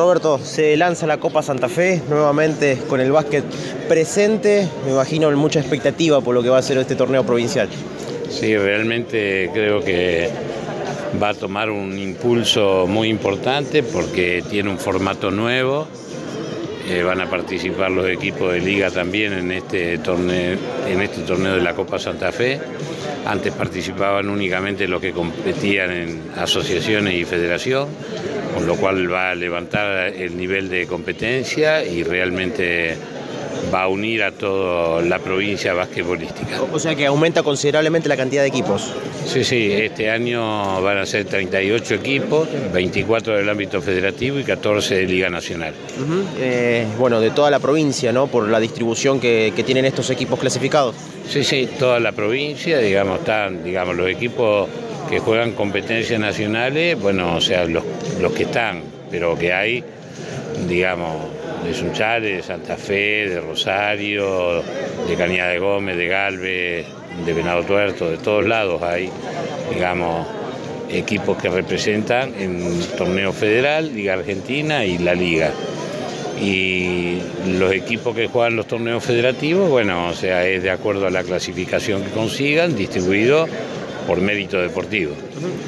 Roberto, se lanza la Copa Santa Fe nuevamente con el básquet presente, me imagino mucha expectativa por lo que va a ser este torneo provincial. Sí, realmente creo que va a tomar un impulso muy importante porque tiene un formato nuevo. Eh, van a participar los equipos de liga también en este torneo, en este torneo de la Copa Santa Fe. Antes participaban únicamente los que competían en asociaciones y federación, con lo cual va a levantar el nivel de competencia y realmente va a unir a toda la provincia basquetbolística. O sea que aumenta considerablemente la cantidad de equipos. Sí, sí, este año van a ser 38 equipos, 24 del ámbito federativo y 14 de Liga Nacional. Eh, bueno, de toda la provincia, ¿no? Por la distribución que, tienen estos equipos clasificados. Sí, sí, toda la provincia, digamos, están, digamos, los equipos que juegan competencias nacionales, bueno, o sea, los, los que están, pero que hay, digamos, de Sunchales, de Santa Fe, de Rosario, de Cañada de Gómez, de Galvez, de Venado Tuerto, de todos lados hay, digamos, equipos que representan en torneo federal, Liga Argentina y la Liga. Y los equipos que juegan los torneos federativos, bueno, o sea, es de acuerdo a la clasificación que consigan, distribuido por mérito deportivo.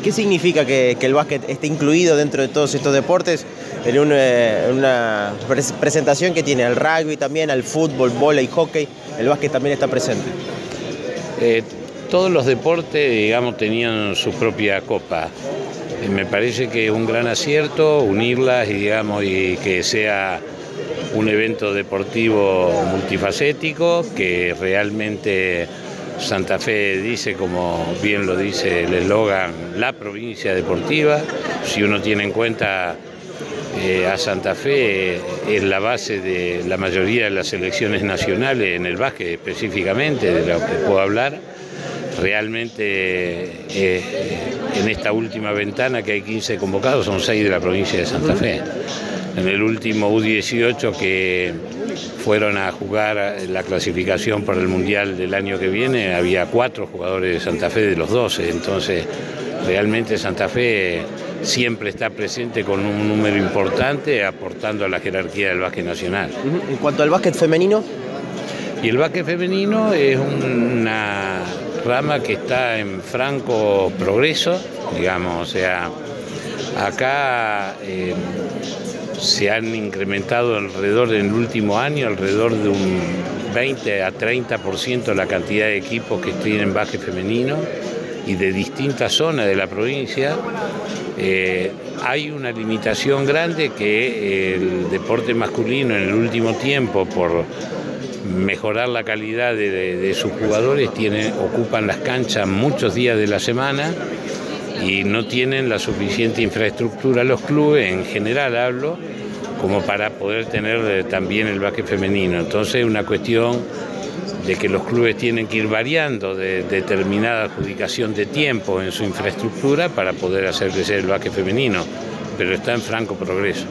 ¿Qué significa que, el básquet esté incluido dentro de todos estos deportes en una, presentación que tiene al rugby también, al fútbol, y hockey? El básquet también está presente. Eh, todos los deportes, digamos, tenían su propia copa. Eh, me parece que es un gran acierto unirlas y, digamos, y que sea un evento deportivo multifacético que realmente Santa Fe dice, como bien lo dice el eslogan, la provincia deportiva. Si uno tiene en cuenta eh, a Santa Fe, es la base de la mayoría de las selecciones nacionales en el básquet específicamente, de lo que puedo hablar. Realmente eh, en esta última ventana que hay 15 convocados son 6 de la provincia de Santa Fe. En el último U18 que fueron a jugar la clasificación para el Mundial del año que viene, había cuatro jugadores de Santa Fe de los 12, entonces realmente Santa Fe siempre está presente con un número importante aportando a la jerarquía del básquet nacional. En cuanto al básquet femenino. Y el básquet femenino es una rama que está en franco progreso, digamos, o sea, acá eh, se han incrementado alrededor en el último año, alrededor de un 20 a 30% la cantidad de equipos que tienen básquet femenino y de distintas zonas de la provincia. Eh, hay una limitación grande que el deporte masculino en el último tiempo, por mejorar la calidad de, sus jugadores, tiene, ocupan las canchas muchos días de la semana y no tienen la suficiente infraestructura los clubes, en general hablo, como para poder tener eh, también el básquet femenino. Entonces es una cuestión de que los clubes tienen que ir variando de determinada adjudicación de tiempo en su infraestructura para poder hacer crecer el básquet femenino, pero está en franco progreso.